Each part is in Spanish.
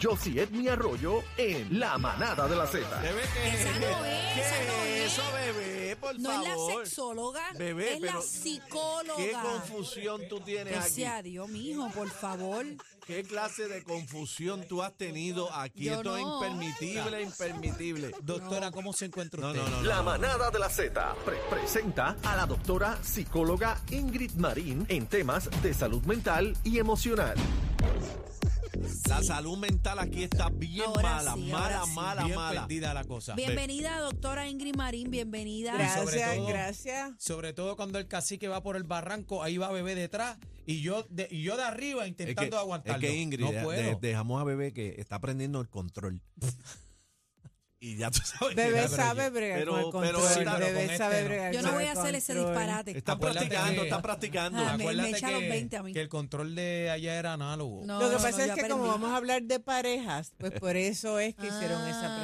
Josie Edmi Arroyo en La Manada de la Z. Bebé, ¿qué Esa no es, ¿Qué esa no es. eso, bebé? Por No es la favor. sexóloga, Bebé, es la psicóloga. ¿Qué confusión tú tienes Que aquí? sea Dios, mijo, por favor. ¿Qué clase de confusión tú has tenido aquí? Yo Esto no. es impermitible, impermitible. Doctora, ¿cómo se encuentra No, usted? no, no. La Manada de la Z pre- presenta a la doctora psicóloga Ingrid Marín en temas de salud mental y emocional. La salud mental aquí está bien Ahora mala, sí, mala, sí. mala, Bien mala. perdida la cosa. Bienvenida, doctora Ingrid Marín, bienvenida. Y sobre Gracias, todo- gracias. Sobre todo cuando el cacique va por el barranco, ahí va bebé detrás y yo de, y yo de arriba Es intentando que, aguantarlo. es que Ingrid, no de- puedo. de- dejamos a bebé que está aprendiendo el control. y ya tú sabes. que- Bebé pero sabe bregar pero- con el pero control. sí, pero Bebé con sabe este no. bregar Yo no voy a hacer ese disparate. Está Acuérdate practicando, que- está practicando. Ah, me- me Acuérdate echa los que, 20 a mí. que el control de allá era análogo. No, Lo que pasa no, es que como aprendí. vamos a hablar de parejas, pues por eso es que hicieron esa Ah,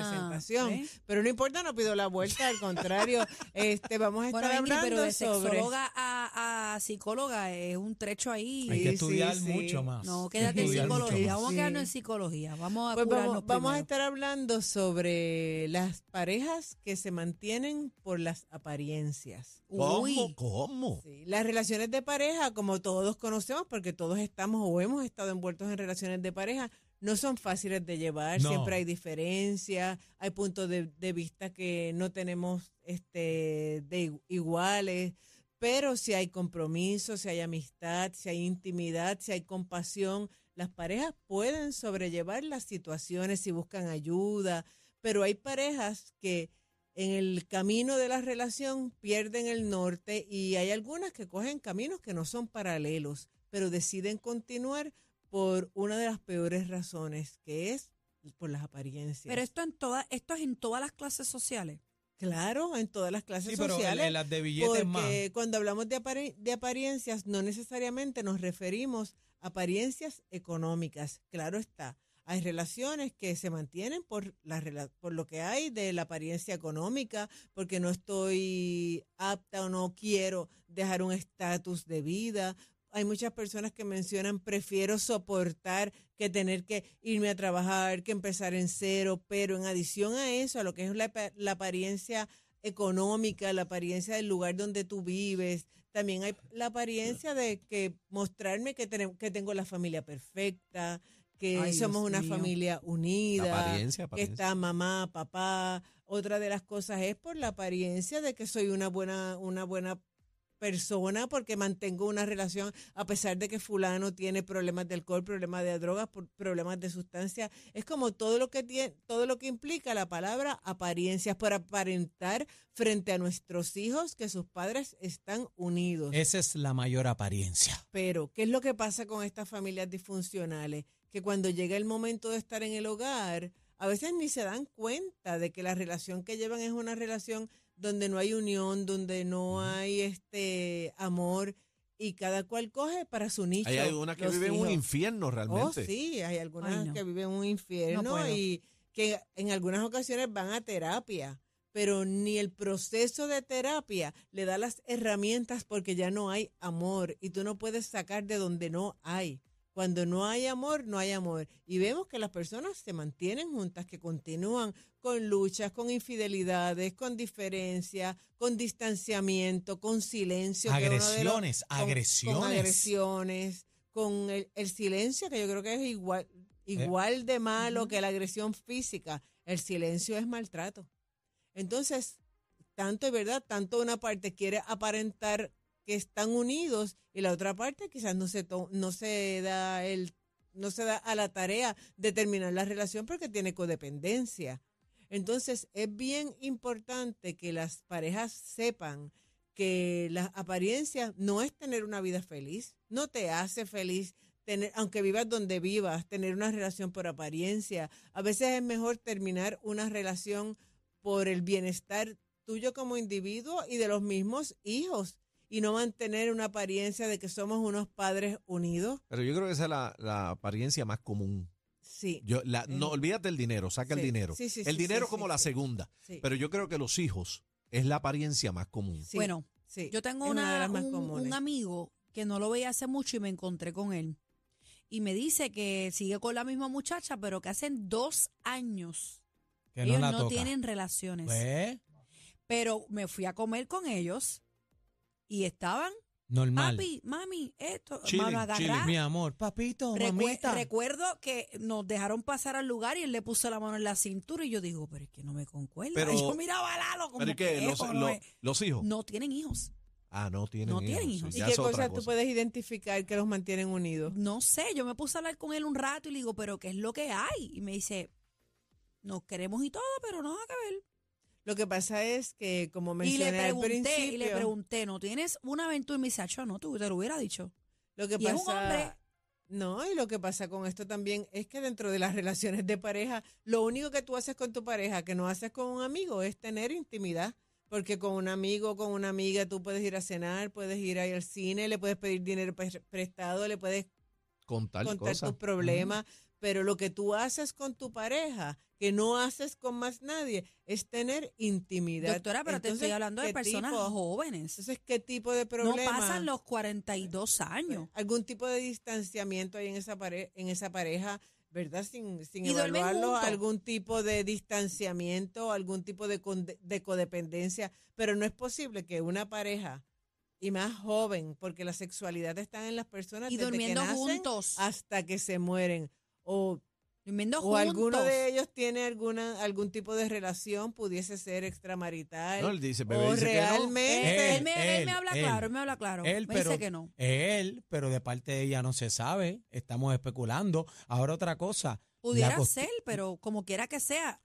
Pero no importa, no pido la vuelta, al contrario, este vamos a estar Bueno, Ingrid, pero hablando de sobre sexóloga a, a psicóloga es un trecho ahí. Hay que estudiar sí, mucho sí. más. No, quédate en psicología. Vamos a quedarnos en psicología. Vamos a Pues curarnos vamos, vamos a estar hablando sobre las parejas que se mantienen por las apariencias. ¿Cómo? Uy. ¿Cómo? Sí, las relaciones de pareja, como todos conocemos, porque todos estamos o hemos estado envueltos en relaciones de pareja, no son fáciles de llevar, No. siempre hay diferencias, hay puntos de, de vista que no tenemos este de iguales, pero si hay compromiso, si hay amistad, si hay intimidad, si hay compasión, las parejas pueden sobrellevar las situaciones si buscan ayuda, pero hay parejas que en el camino de la relación pierden el norte y hay algunas que cogen caminos que no son paralelos, pero deciden continuar por una de las peores razones, que es por las apariencias. Pero esto en todas, esto es en todas las clases sociales. claro, en todas las clases Sí, pero en, sociales. en las de billetes más. Porque cuando hablamos de, apare- de apariencias, no necesariamente nos referimos a apariencias económicas. Claro está. Hay relaciones que se mantienen por, la, rela- por lo que hay de la apariencia económica, porque no estoy apta o no quiero dejar un estatus de vida. Hay muchas personas que mencionan, prefiero soportar que tener que irme a trabajar, que empezar en cero, pero en adición a eso, a lo que es la, la apariencia económica, la apariencia del lugar donde tú vives. También hay la apariencia de que mostrarme que, tenemos, que tengo la familia perfecta, que Ay, somos Dios una mío. familia unida, La apariencia, que está mamá, papá. Otra de las cosas es por la apariencia de que soy una buena, una buena persona porque mantengo una relación a pesar de que fulano tiene problemas de alcohol, problemas de drogas, problemas de sustancia. Es como todo lo que tiene, todo lo que implica la palabra apariencias para aparentar frente a nuestros hijos que sus padres están unidos. Esa es la mayor apariencia. Pero, ¿qué es lo que pasa con estas familias disfuncionales? Que cuando llega el momento de estar en el hogar, a veces ni se dan cuenta de que la relación que llevan es una relación donde no hay unión, donde no hay este amor y cada cual coge para su nicho. Hay algunas que viven un infierno Oh, realmente. sí, hay algunas Ay, no. que viven un No infierno y que en algunas ocasiones van a terapia, pero ni el proceso de terapia le da las herramientas porque ya no hay amor y tú no puedes sacar de donde no hay. Cuando no hay amor, no hay amor. Y vemos que las personas se mantienen juntas, que continúan con luchas, con infidelidades, con diferencias, con distanciamiento, con silencio. los- Agresiones, con- agresiones. Con agresiones, con el, el silencio, que yo creo que es igual, igual de malo que la agresión física. El silencio es maltrato. Entonces, tanto es verdad, tanto una parte quiere aparentar que están unidos y la otra parte quizás no se no se da el no se da a la tarea de terminar la relación porque tiene codependencia. Entonces, es bien importante que las parejas sepan que la apariencia no es tener una vida feliz, no te hace feliz tener, aunque vivas donde vivas, tener una relación por apariencia. A veces es mejor terminar una relación por el bienestar tuyo como individuo y de los mismos hijos y no mantener una apariencia de que somos unos padres unidos. Pero yo creo que esa es la, la apariencia más común. Sí. Yo, la, no, Eh, olvídate del dinero, saca el dinero. sí, sí, el sí, dinero sí, como sí, la sí. segunda. sí, Pero yo creo que los hijos es la apariencia más común. sí, Bueno, sí, Yo tengo una, de una, las más un, un amigo que no lo veía hace mucho y me encontré con él. Y me dice que sigue con la misma muchacha, pero que hacen dos años Que ellos no tienen relaciones. Pues, Pero me fui a comer con ellos y estaban, normal. papi, mami, esto, Chilling, mano chilling. Mi amor, papito, mamita. recuerdo que nos dejaron pasar al lugar y él le puso la mano en la cintura y yo digo, pero es que no me concuerda. Pero- y yo miraba a Lalo como Pero que Los, no, los hijos. no tienen hijos. Ah, no tienen No hijos. tienen sí, hijos. ¿Y qué cosas tú cosa. puedes identificar que los mantienen unidos? No sé, yo me puse a hablar con él un rato y le digo, pero ¿qué es lo que hay? Y me dice, nos queremos y todo, pero no nada que ver. Lo que pasa es que, como Y mencioné le al pregunté, principio, y le pregunté, ¿no tienes una aventura? Y me dice, "Acho, no, tú te lo hubiera dicho. lo que y es pasa, un hombre. no, y lo que pasa con esto también es que dentro de las relaciones de pareja, lo único que tú haces con tu pareja que no haces con un amigo es tener intimidad. Porque con un amigo, con una amiga, tú puedes ir a cenar, puedes ir ahí al cine, le puedes pedir dinero pre- prestado, le puedes Contar tus problemas, pero lo que tú haces con tu pareja, que no haces con más nadie, es tener intimidad. Doctora, pero te estoy hablando de ¿qué personas tipo? jóvenes. Entonces, ¿qué tipo de No problema? pasan los 42 años. algún tipo de distanciamiento hay en esa pareja, en esa pareja, ¿verdad? Sin, sin evaluarlo, algún tipo de distanciamiento, algún tipo de, de codependencia, pero no es posible que una pareja y más joven, porque la sexualidad está en las personas Y desde durmiendo que nacen juntos. hasta que se mueren o o juntos. alguno de ellos tiene alguna algún tipo de relación, pudiese ser extramarital. No, él dice, bebé o dice que no. realmente. Él, me, él me habla él. claro, él me habla claro. Él, me pero, dice que no. Él, pero de parte de ella no se sabe. Estamos especulando. Ahora otra cosa. Pudiera la ser, pero como quiera que sea,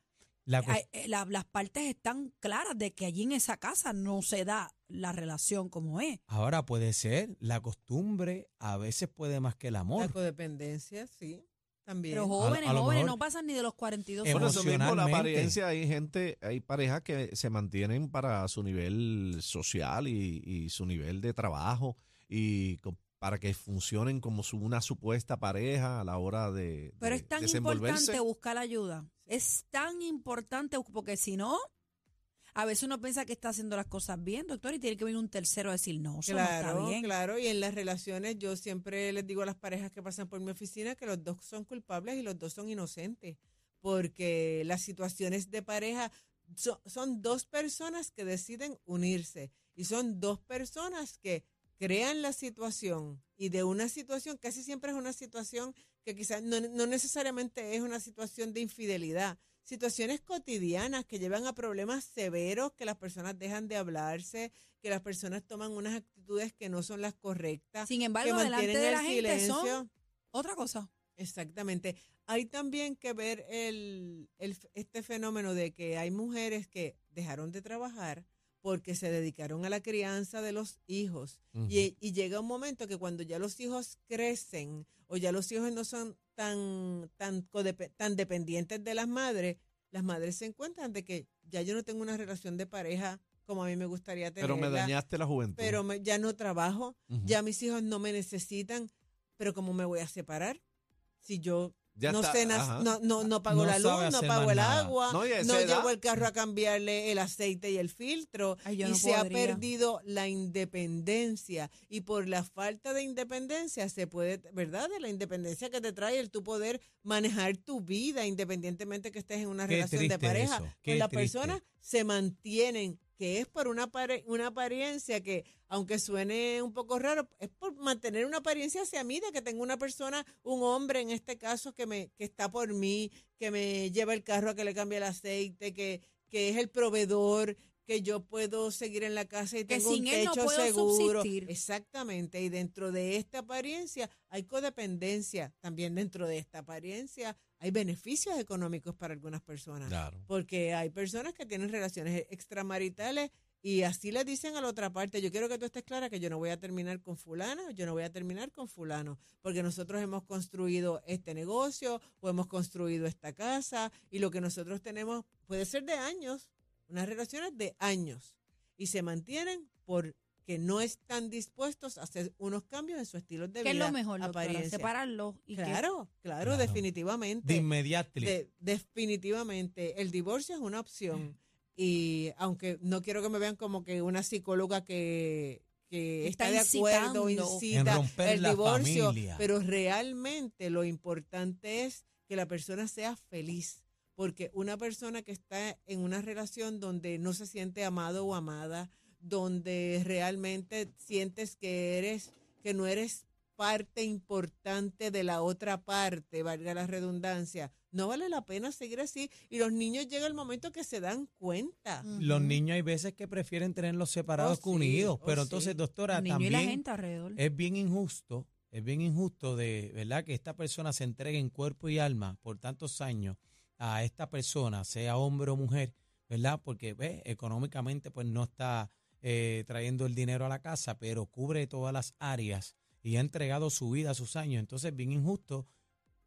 La eh, la- las partes están claras de que allí en esa casa no se da la relación como es. Ahora puede ser. La costumbre a veces puede más que el La amor. codependencia, sí, también. Pero jóvenes, a lo jóvenes mejor- no pasan ni de los 42 Hemos- Por años. eso mismo la apariencia, hay gente, hay parejas que se mantienen para su nivel social y, y su nivel de trabajo y para que funcionen como su, una supuesta pareja a la hora de, Pero de es tan importante buscar ayuda. Es tan importante porque si no, a veces uno piensa que está haciendo las cosas bien, doctor, y tiene que venir un tercero a decir, no, eso no está Claro, bien. claro, y en las relaciones yo siempre les digo a las parejas que pasan por mi oficina que los dos son culpables y los dos son inocentes, porque las situaciones de pareja so- son dos personas que deciden unirse y son dos personas que crean la situación y de una situación, casi siempre es una situación que quizás no, no necesariamente es una situación de infidelidad, situaciones cotidianas que llevan a problemas severos, que las personas dejan de hablarse, que las personas toman unas actitudes que no son las correctas, Sin que embargo, delante mantienen de el la gente son silencio. otra cosa. Exactamente. Hay también que ver el, el- este fenómeno de que hay mujeres que dejaron de trabajar porque se dedicaron a la crianza de los hijos. Y llega un momento que cuando ya los hijos crecen o ya los hijos no son tan, tan, tan dependientes de las madres, las madres se encuentran de que ya yo no tengo una relación de pareja como a mí me gustaría tener. Pero me dañaste la juventud. Pero me- ya no trabajo, ya mis hijos no me necesitan, pero ¿cómo me voy a separar? Si yo Ya no está, no, no, no pago No la luz, no más el nada. agua, No, llevo el carro a cambiarle el aceite y el filtro. Ay, y no se ha perdido la independencia. Y por la falta de independencia se puede, ¿verdad? De la independencia que te trae el tu poder manejar tu vida independientemente que estés en una Qué relación de pareja. eso, Pues qué las triste. personas se mantienen que es por una, una apariencia que, aunque suene un poco raro, es por mantener una apariencia hacia mí, de que tengo una persona, un hombre en este caso, que, me, que está por mí, que me lleva el carro a que le cambie el aceite, que, que es el proveedor, que yo puedo seguir en la casa y Que tengo un sin él no techo puedo seguro. subsistir. Exactamente, y dentro de esta apariencia hay codependencia, también dentro de esta apariencia hay beneficios económicos para algunas personas. Claro. Porque hay personas que tienen relaciones extramaritales y así le dicen a la otra parte, yo quiero que tú estés clara que yo no voy a terminar con fulano, yo no voy a terminar con fulano, porque nosotros hemos construido este negocio o hemos construido esta casa y lo que nosotros tenemos puede ser de años, unas relaciones de años y se mantienen porque no están dispuestos a hacer unos cambios en su estilo de ¿Qué vida. es lo mejor, doctora? apariencia. Separarlo. Y que- Claro, claro, definitivamente. De inmediato. De- definitivamente, el divorcio es una opción. Y aunque no quiero que me vean como que una psicóloga que, que Está está, de acuerdo, incita el divorcio, familia. pero realmente lo importante es que la persona sea feliz. Porque una persona que está en una relación donde no se siente amado o amada, donde realmente sientes que eres, que no eres parte importante de la otra parte, valga la redundancia, no vale la pena seguir así. Y los niños llega el momento que se dan cuenta. Los niños hay veces que prefieren tenerlos separados Oh, que sí, unidos. oh, pero sí. entonces, doctora, El niño y la también gente alrededor. es bien injusto, es bien injusto de, ¿verdad? Que esta persona se entregue en cuerpo y alma por tantos años a esta persona, sea hombre o mujer, ¿verdad? Porque, ve, económicamente pues no está eh, trayendo el dinero a la casa, pero cubre todas las áreas y ha entregado su vida, sus años. Entonces, bien injusto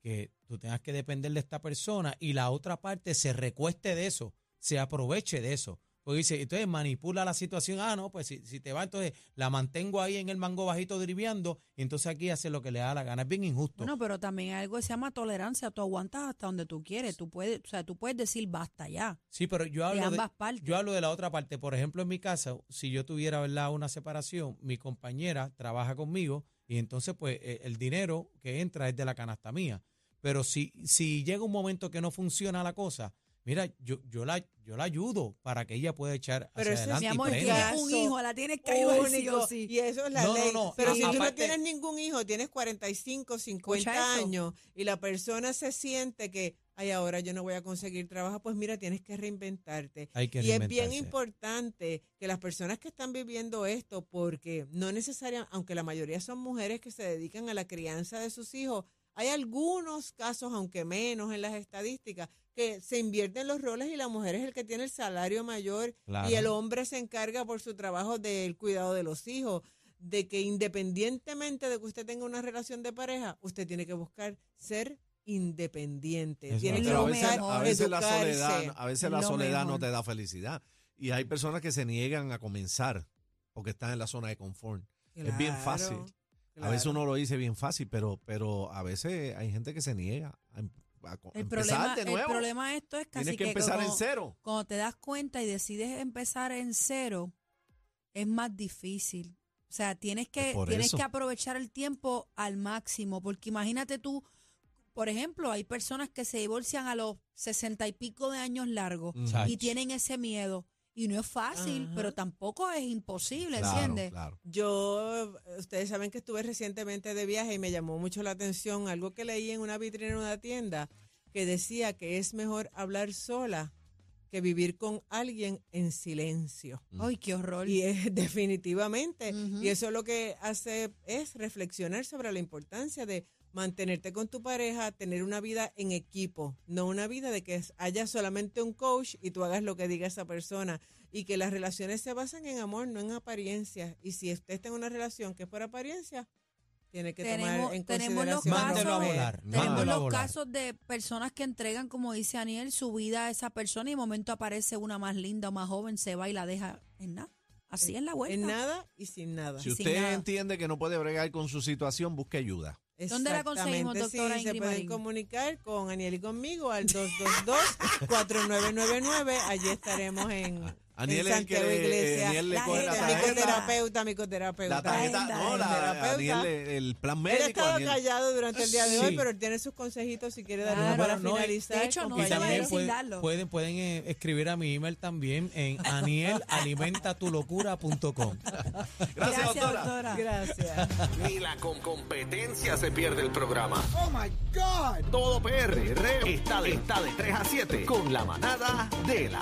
que tú tengas que depender de esta persona y la otra parte se recueste de eso, se aproveche de eso. Porque dice, entonces manipula la situación. Ah, no, pues si, si te va, entonces la mantengo ahí en el mango bajito driviando y entonces aquí hace lo que le da la gana. Es bien injusto. Bueno, pero también hay algo que se llama tolerancia. Tú aguantas hasta donde tú quieres. Tú puedes, o sea, tú puedes decir basta ya. sí, pero yo hablo de, ambas partes. yo hablo de la otra parte. Por ejemplo, en mi casa, si yo tuviera ¿verdad? una separación, mi compañera trabaja conmigo y entonces pues eh, el dinero que entra es de la canasta mía. Pero si, si llega un momento que no funciona la cosa, mira, yo, yo, la, yo la ayudo para que ella pueda echar Pero hacia adelante Mi y amor, un hijo, la tienes que ayudar sí único, o sí. y eso es la No, no, ley. no, Pero a- si tú no tienes ningún hijo, tienes 45, 50 Escucha eso. años y la persona se siente que, ay, ahora yo no voy a conseguir trabajo, pues mira, tienes que reinventarte. Hay que y es bien importante que las personas que están viviendo esto, porque no necesariamente, aunque la mayoría son mujeres que se dedican a la crianza de sus hijos, hay algunos casos, aunque menos en las estadísticas, que se invierten los roles y la mujer es el que tiene el salario mayor Claro. y el hombre se encarga por su trabajo del cuidado de los hijos, de que independientemente de que usted tenga una relación de pareja, usted tiene que buscar ser independiente. Eso tiene es que Pero a veces, a la soledad, a veces la soledad no te da felicidad. Y hay personas que se niegan a comenzar porque están en la zona de confort. Es bien Claro. A veces uno lo dice bien fácil, pero, pero a veces hay gente que se niega a, em- a El empezar problema, de el problema de esto es casi Tienes que empezar en como- cero. cuando te das cuenta y decides empezar en cero, es más difícil. O sea, tienes que, tienes eso. que aprovechar el tiempo al máximo, porque imagínate tú, por ejemplo, hay personas que se divorcian a los sesenta y pico de años largos Mm. Y tienen ese miedo. Y no es fácil, Ajá. pero tampoco es imposible, Claro, ¿entiendes? claro. Yo, ustedes saben que estuve recientemente de viaje y me llamó mucho la atención algo que leí en una vitrina en una tienda que decía que es mejor hablar sola que vivir con alguien en silencio. Ay, qué horror. Y es definitivamente. Y eso lo que hace es reflexionar sobre la importancia de mantenerte con tu pareja, tener una vida en equipo, no una vida de que haya solamente un coach y tú hagas lo que diga esa persona. Y que las relaciones se basan en amor, no en apariencias. Y si usted está en una relación que es por apariencia, tiene que tenemos, tomar en tenemos los consideración. A casos, volar, tenemos los volar. casos de personas que entregan, como dice Aniel, su vida a esa persona y de momento aparece una más linda o más joven, se va y la deja en nada. Así es la vuelta. En nada y sin nada. Si usted nada. entiende que no puede bregar con su situación, busque ayuda. ¿Dónde la conseguimos, doctora sí, se Ingrid pueden Marín? comunicar con Aniel y conmigo al 222-4999. Allí estaremos en Aniel es el que le, Iglesia. Aniel le La coge la tarjeta. Micoterapeuta, micoterapeuta. La tarjeta, no, la. Aniel, el plan Él ha médico. estado Aniel. callado durante el día de hoy, Sí. pero él tiene sus consejitos si quiere dar Claro, para no, finalizar. de hecho, no Y se va a también ir sin pueden, darlo. pueden, pueden eh, escribir a mi email también en anielalimentatulocura.com. Gracias, doctora. Gracias. Ni la con competencia se pierde el programa. Oh my God. Todo PR está de, está de 3 a 7 con la manada de la